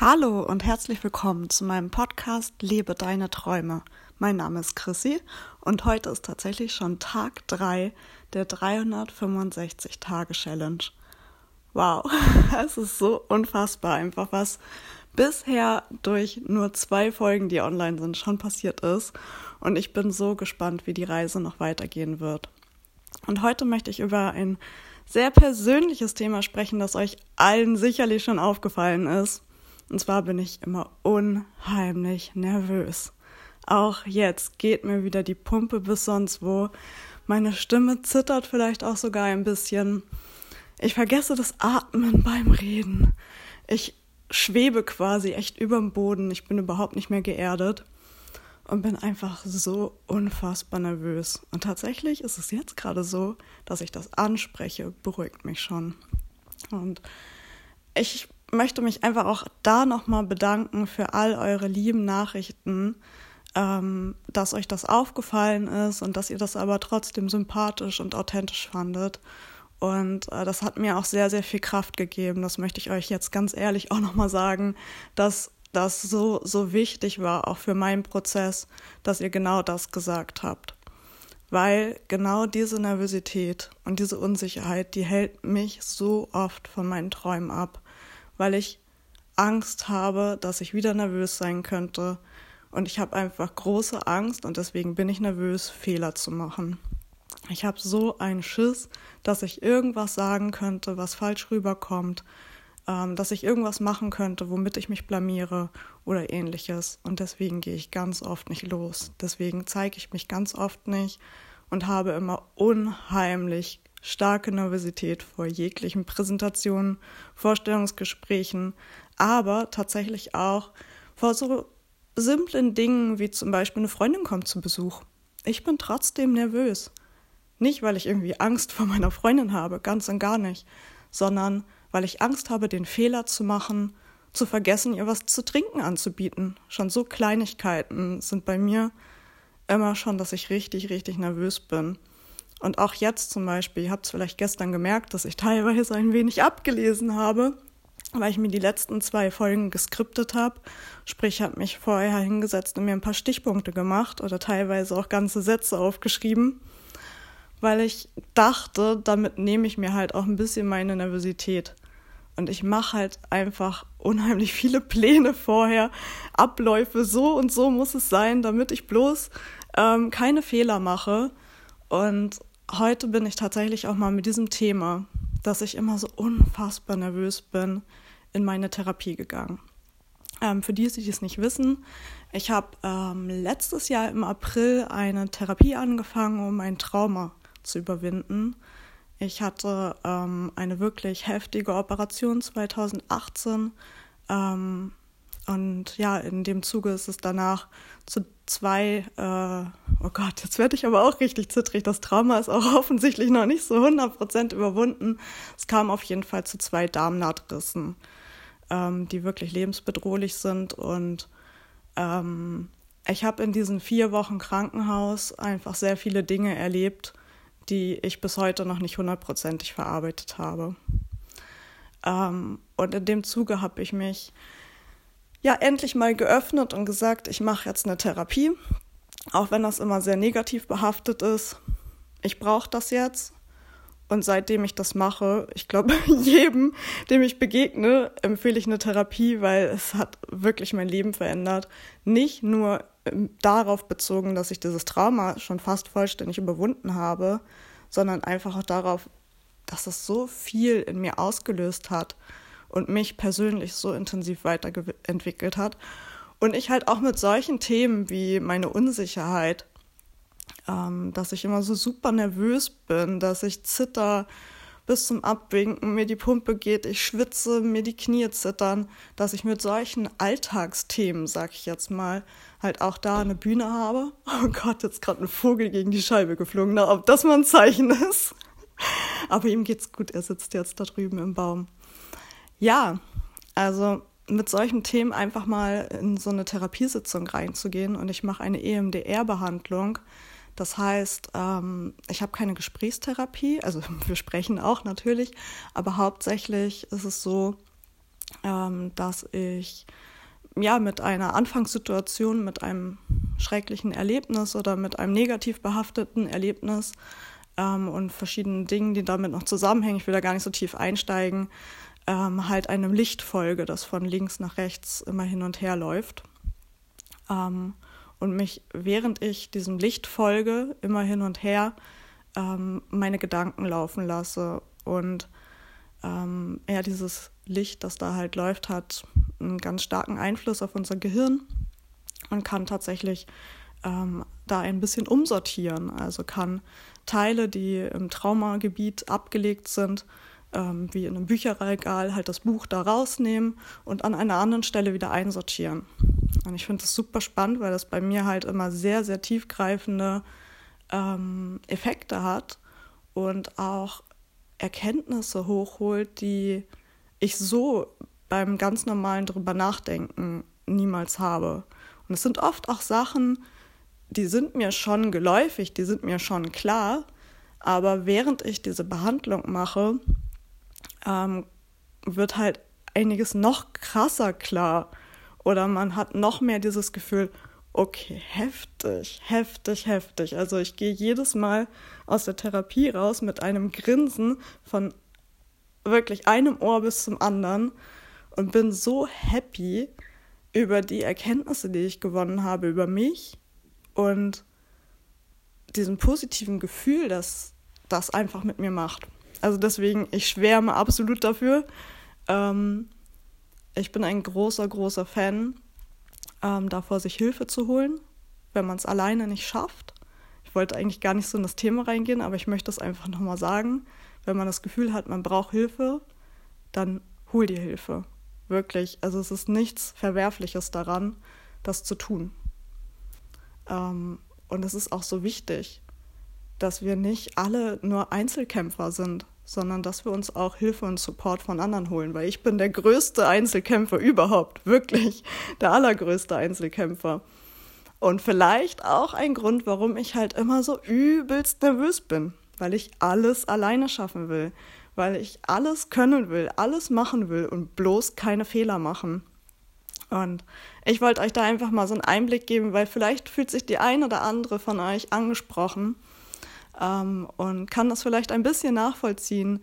Hallo und herzlich willkommen zu meinem Podcast Lebe deine Träume. Mein Name ist Chrissy und heute ist tatsächlich schon Tag 3 der 365 Tage Challenge. Wow, es ist so unfassbar einfach, was bisher durch nur zwei Folgen, die online sind, schon passiert ist. Und ich bin so gespannt, wie die Reise noch weitergehen wird. Und heute möchte ich über ein sehr persönliches Thema sprechen, das euch allen sicherlich schon aufgefallen ist. Und zwar bin ich immer unheimlich nervös. Auch jetzt geht mir wieder die Pumpe bis sonst wo. Meine Stimme zittert vielleicht auch sogar ein bisschen. Ich vergesse das Atmen beim Reden. Ich schwebe quasi echt überm Boden. Ich bin überhaupt nicht mehr geerdet und bin einfach so unfassbar nervös. Und tatsächlich ist es jetzt gerade so, dass ich das anspreche, beruhigt mich schon. Und ich möchte mich einfach auch da nochmal bedanken für all eure lieben Nachrichten, ähm, dass euch das aufgefallen ist und dass ihr das aber trotzdem sympathisch und authentisch fandet. Und äh, das hat mir auch sehr, sehr viel Kraft gegeben. Das möchte ich euch jetzt ganz ehrlich auch nochmal sagen, dass das so, so wichtig war, auch für meinen Prozess, dass ihr genau das gesagt habt. Weil genau diese Nervosität und diese Unsicherheit, die hält mich so oft von meinen Träumen ab weil ich Angst habe, dass ich wieder nervös sein könnte. Und ich habe einfach große Angst und deswegen bin ich nervös, Fehler zu machen. Ich habe so einen Schiss, dass ich irgendwas sagen könnte, was falsch rüberkommt, ähm, dass ich irgendwas machen könnte, womit ich mich blamiere oder ähnliches. Und deswegen gehe ich ganz oft nicht los. Deswegen zeige ich mich ganz oft nicht und habe immer unheimlich starke Nervosität vor jeglichen Präsentationen, Vorstellungsgesprächen, aber tatsächlich auch vor so simplen Dingen wie zum Beispiel eine Freundin kommt zu Besuch. Ich bin trotzdem nervös. Nicht, weil ich irgendwie Angst vor meiner Freundin habe, ganz und gar nicht, sondern weil ich Angst habe, den Fehler zu machen, zu vergessen, ihr was zu trinken anzubieten. Schon so Kleinigkeiten sind bei mir immer schon, dass ich richtig, richtig nervös bin. Und auch jetzt zum Beispiel, ihr habt es vielleicht gestern gemerkt, dass ich teilweise ein wenig abgelesen habe, weil ich mir die letzten zwei Folgen geskriptet habe. Sprich, ich habe mich vorher hingesetzt und mir ein paar Stichpunkte gemacht oder teilweise auch ganze Sätze aufgeschrieben, weil ich dachte, damit nehme ich mir halt auch ein bisschen meine Nervosität. Und ich mache halt einfach unheimlich viele Pläne vorher, Abläufe, so und so muss es sein, damit ich bloß ähm, keine Fehler mache. Und heute bin ich tatsächlich auch mal mit diesem Thema, dass ich immer so unfassbar nervös bin, in meine Therapie gegangen. Ähm, für die, die es nicht wissen, ich habe ähm, letztes Jahr im April eine Therapie angefangen, um ein Trauma zu überwinden. Ich hatte ähm, eine wirklich heftige Operation 2018 ähm, und ja, in dem Zuge ist es danach zu zwei, äh, oh Gott, jetzt werde ich aber auch richtig zittrig. Das Trauma ist auch offensichtlich noch nicht so 100% überwunden. Es kam auf jeden Fall zu zwei Darmnahtrissen, ähm, die wirklich lebensbedrohlich sind. Und ähm, ich habe in diesen vier Wochen Krankenhaus einfach sehr viele Dinge erlebt, die ich bis heute noch nicht hundertprozentig verarbeitet habe. Ähm, und in dem Zuge habe ich mich ja endlich mal geöffnet und gesagt, ich mache jetzt eine Therapie, auch wenn das immer sehr negativ behaftet ist. Ich brauche das jetzt. Und seitdem ich das mache, ich glaube, jedem, dem ich begegne, empfehle ich eine Therapie, weil es hat wirklich mein Leben verändert. Nicht nur ähm, darauf bezogen, dass ich dieses Trauma schon fast vollständig überwunden habe, sondern einfach auch darauf, dass es so viel in mir ausgelöst hat und mich persönlich so intensiv weiterentwickelt hat. Und ich halt auch mit solchen Themen wie meine Unsicherheit, ähm, dass ich immer so super nervös bin, dass ich zitter bis zum Abwinken, mir die Pumpe geht, ich schwitze, mir die Knie zittern, dass ich mit solchen Alltagsthemen, sag ich jetzt mal, halt auch da eine Bühne habe. Oh Gott, jetzt gerade ein Vogel gegen die Scheibe geflogen, na, ob das mal ein Zeichen ist. Aber ihm geht's gut, er sitzt jetzt da drüben im Baum. Ja, also mit solchen Themen einfach mal in so eine Therapiesitzung reinzugehen und ich mache eine EMDR-Behandlung. Das heißt, ähm, ich habe keine Gesprächstherapie, also wir sprechen auch natürlich, aber hauptsächlich ist es so, ähm, dass ich ja mit einer Anfangssituation, mit einem schrecklichen Erlebnis oder mit einem negativ behafteten Erlebnis ähm, und verschiedenen Dingen, die damit noch zusammenhängen, ich will da gar nicht so tief einsteigen, ähm, halt einem Licht folge, das von links nach rechts immer hin und her läuft. Ähm, und mich, während ich diesem Licht folge, immer hin und her, ähm, meine Gedanken laufen lasse. Und ähm, ja, dieses Licht, das da halt läuft, hat einen ganz starken Einfluss auf unser Gehirn und kann tatsächlich ähm, da ein bisschen umsortieren. Also kann Teile, die im Traumagebiet abgelegt sind, ähm, wie in einem Bücherregal, halt das Buch da rausnehmen und an einer anderen Stelle wieder einsortieren. Und ich finde das super spannend, weil das bei mir halt immer sehr, sehr tiefgreifende ähm, Effekte hat und auch Erkenntnisse hochholt, die ich so beim ganz normalen drüber nachdenken niemals habe. Und es sind oft auch Sachen, die sind mir schon geläufig, die sind mir schon klar, aber während ich diese Behandlung mache, ähm, wird halt einiges noch krasser klar. Oder man hat noch mehr dieses Gefühl, okay, heftig, heftig, heftig. Also ich gehe jedes Mal aus der Therapie raus mit einem Grinsen von wirklich einem Ohr bis zum anderen und bin so happy über die Erkenntnisse, die ich gewonnen habe über mich und diesem positiven Gefühl, das das einfach mit mir macht. Also deswegen, ich schwärme absolut dafür. Ähm, ich bin ein großer, großer Fan ähm, davor, sich Hilfe zu holen, wenn man es alleine nicht schafft. Ich wollte eigentlich gar nicht so in das Thema reingehen, aber ich möchte es einfach nochmal sagen. Wenn man das Gefühl hat, man braucht Hilfe, dann hol dir Hilfe. Wirklich. Also es ist nichts Verwerfliches daran, das zu tun. Ähm, und es ist auch so wichtig, dass wir nicht alle nur Einzelkämpfer sind, sondern dass wir uns auch Hilfe und Support von anderen holen, weil ich bin der größte Einzelkämpfer überhaupt, wirklich der allergrößte Einzelkämpfer. Und vielleicht auch ein Grund, warum ich halt immer so übelst nervös bin, weil ich alles alleine schaffen will, weil ich alles können will, alles machen will und bloß keine Fehler machen. Und ich wollte euch da einfach mal so einen Einblick geben, weil vielleicht fühlt sich die ein oder andere von euch angesprochen ähm, und kann das vielleicht ein bisschen nachvollziehen,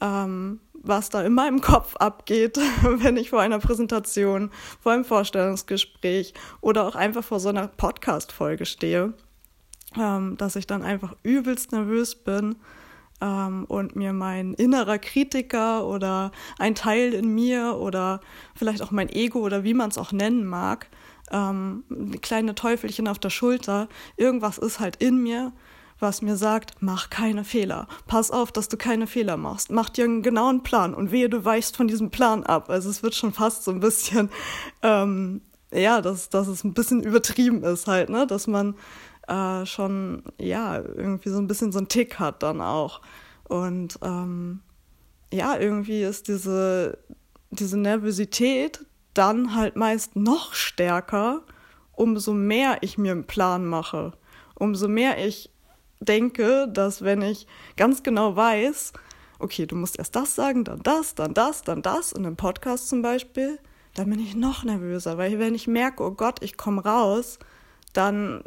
ähm, was da in meinem Kopf abgeht, wenn ich vor einer Präsentation, vor einem Vorstellungsgespräch oder auch einfach vor so einer Podcast-Folge stehe, ähm, dass ich dann einfach übelst nervös bin ähm, und mir mein innerer Kritiker oder ein Teil in mir oder vielleicht auch mein Ego oder wie man es auch nennen mag, ähm, kleine Teufelchen auf der Schulter, irgendwas ist halt in mir, was mir sagt, mach keine Fehler. Pass auf, dass du keine Fehler machst. Mach dir einen genauen Plan und wehe, du weichst von diesem Plan ab. Also es wird schon fast so ein bisschen, ähm, ja, dass, dass es ein bisschen übertrieben ist halt, ne? Dass man äh, schon, ja, irgendwie so ein bisschen so einen Tick hat dann auch. Und ähm, ja, irgendwie ist diese, diese Nervosität dann halt meist noch stärker, umso mehr ich mir einen Plan mache, umso mehr ich denke, dass wenn ich ganz genau weiß, okay, du musst erst das sagen, dann das, dann das, dann das, in einem Podcast zum Beispiel, dann bin ich noch nervöser, weil wenn ich merke, oh Gott, ich komme raus, dann,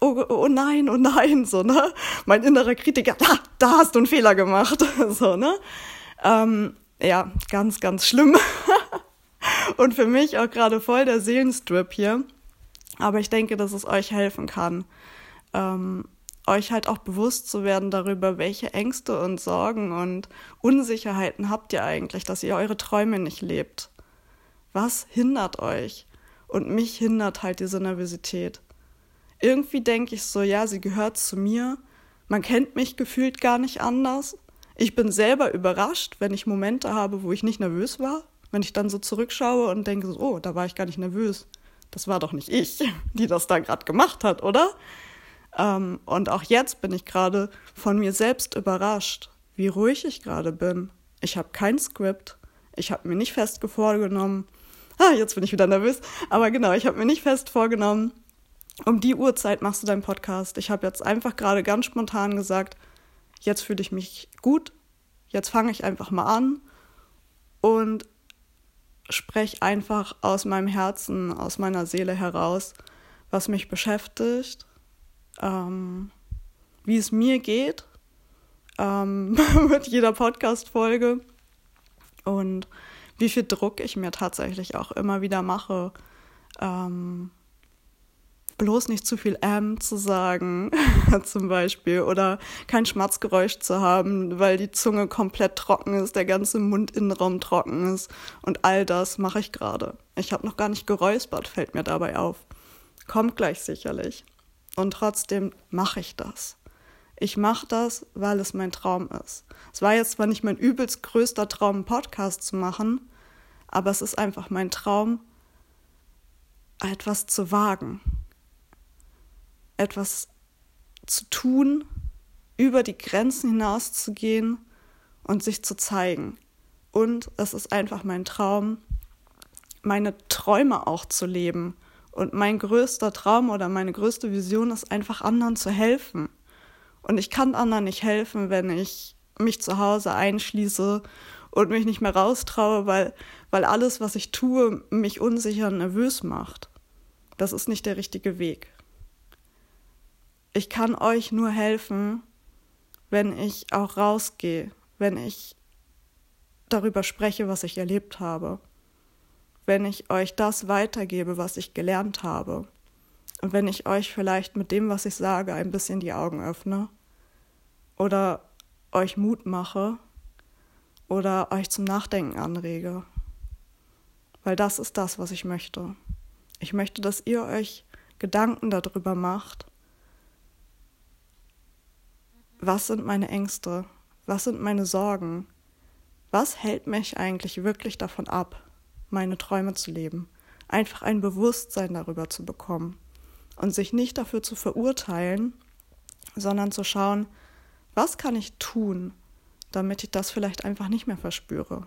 oh, oh nein, oh nein, so, ne? Mein innerer Kritiker, da, da hast du einen Fehler gemacht, so, ne? Ähm, ja, ganz, ganz schlimm. Und für mich auch gerade voll der Seelenstrip hier. Aber ich denke, dass es euch helfen kann. Ähm, euch halt auch bewusst zu werden darüber, welche Ängste und Sorgen und Unsicherheiten habt ihr eigentlich, dass ihr eure Träume nicht lebt. Was hindert euch? Und mich hindert halt diese Nervosität. Irgendwie denke ich so, ja, sie gehört zu mir. Man kennt mich gefühlt gar nicht anders. Ich bin selber überrascht, wenn ich Momente habe, wo ich nicht nervös war. Wenn ich dann so zurückschaue und denke so, oh, da war ich gar nicht nervös. Das war doch nicht ich, die das da gerade gemacht hat, oder? Ähm, und auch jetzt bin ich gerade von mir selbst überrascht, wie ruhig ich gerade bin. Ich habe kein Skript. Ich habe mir nicht fest vorgenommen. Ah, jetzt bin ich wieder nervös. Aber genau, ich habe mir nicht fest vorgenommen, um die Uhrzeit machst du deinen Podcast. Ich habe jetzt einfach gerade ganz spontan gesagt, jetzt fühle ich mich gut. Jetzt fange ich einfach mal an. Und spreche einfach aus meinem Herzen, aus meiner Seele heraus, was mich beschäftigt, ähm, wie es mir geht ähm, mit jeder Podcast-Folge und wie viel Druck ich mir tatsächlich auch immer wieder mache, ähm, bloß nicht zu viel M zu sagen, zum Beispiel, oder kein Schmatzgeräusch zu haben, weil die Zunge komplett trocken ist, der ganze Mundinnenraum trocken ist. Und all das mache ich gerade. Ich habe noch gar nicht geräuspert, fällt mir dabei auf. Kommt gleich sicherlich. Und trotzdem mache ich das. Ich mache das, weil es mein Traum ist. Es war jetzt zwar nicht mein übelst größter Traum, einen Podcast zu machen, aber es ist einfach mein Traum, etwas zu wagen etwas zu tun, über die Grenzen hinaus zu gehen und sich zu zeigen. Und es ist einfach mein Traum, meine Träume auch zu leben. Und mein größter Traum oder meine größte Vision ist einfach anderen zu helfen. Und ich kann anderen nicht helfen, wenn ich mich zu Hause einschließe und mich nicht mehr raustraue, weil, weil alles, was ich tue, mich unsicher und nervös macht. Das ist nicht der richtige Weg. Ich kann euch nur helfen, wenn ich auch rausgehe, wenn ich darüber spreche, was ich erlebt habe, wenn ich euch das weitergebe, was ich gelernt habe und wenn ich euch vielleicht mit dem, was ich sage, ein bisschen die Augen öffne oder euch Mut mache oder euch zum Nachdenken anrege. Weil das ist das, was ich möchte. Ich möchte, dass ihr euch Gedanken darüber macht, was sind meine Ängste, was sind meine Sorgen, was hält mich eigentlich wirklich davon ab, meine Träume zu leben, einfach ein Bewusstsein darüber zu bekommen und sich nicht dafür zu verurteilen, sondern zu schauen, was kann ich tun, damit ich das vielleicht einfach nicht mehr verspüre?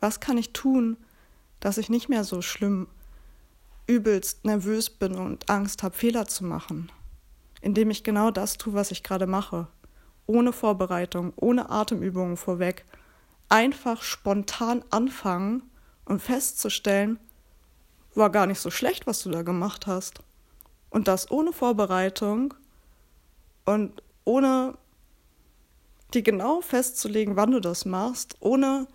Was kann ich tun, dass ich nicht mehr so schlimm, übelst nervös bin und Angst habe, Fehler zu machen? indem ich genau das tue, was ich gerade mache. Ohne Vorbereitung, ohne Atemübungen vorweg. Einfach spontan anfangen und festzustellen, war gar nicht so schlecht, was du da gemacht hast. Und das ohne Vorbereitung und ohne dir genau festzulegen, wann du das machst, ohne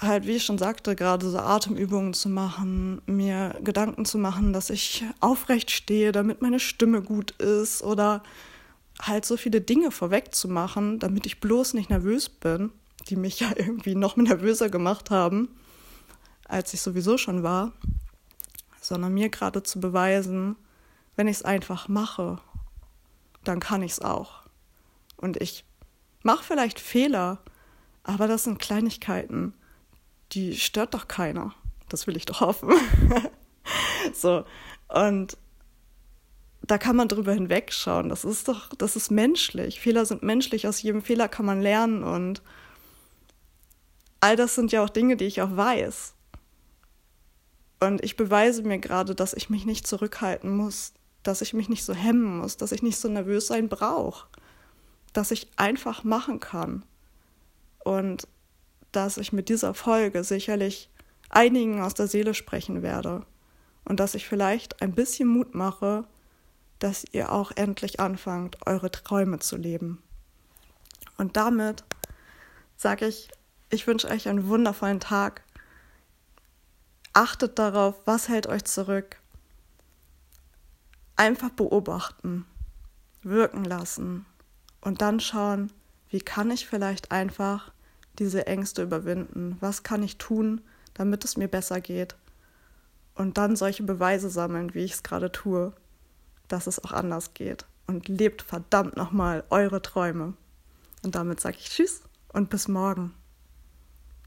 halt, wie ich schon sagte, gerade so Atemübungen zu machen, mir Gedanken zu machen, dass ich aufrecht stehe, damit meine Stimme gut ist oder halt so viele Dinge vorweg zu machen, damit ich bloß nicht nervös bin, die mich ja irgendwie noch nervöser gemacht haben, als ich sowieso schon war, sondern mir gerade zu beweisen, wenn ich es einfach mache, dann kann ich es auch. Und ich mache vielleicht Fehler, aber das sind Kleinigkeiten die stört doch keiner. Das will ich doch hoffen. so, und da kann man drüber hinwegschauen. Das ist doch, das ist menschlich. Fehler sind menschlich, aus jedem Fehler kann man lernen und all das sind ja auch Dinge, die ich auch weiß. Und ich beweise mir gerade, dass ich mich nicht zurückhalten muss, dass ich mich nicht so hemmen muss, dass ich nicht so nervös sein brauche, dass ich einfach machen kann. Und dass ich mit dieser Folge sicherlich einigen aus der Seele sprechen werde und dass ich vielleicht ein bisschen Mut mache, dass ihr auch endlich anfangt, eure Träume zu leben. Und damit sage ich, ich wünsche euch einen wundervollen Tag. Achtet darauf, was hält euch zurück. Einfach beobachten, wirken lassen und dann schauen, wie kann ich vielleicht einfach diese Ängste überwinden? Was kann ich tun, damit es mir besser geht? Und dann solche Beweise sammeln, wie ich es gerade tue, dass es auch anders geht. Und lebt verdammt nochmal eure Träume. Und damit sage ich Tschüss und bis morgen.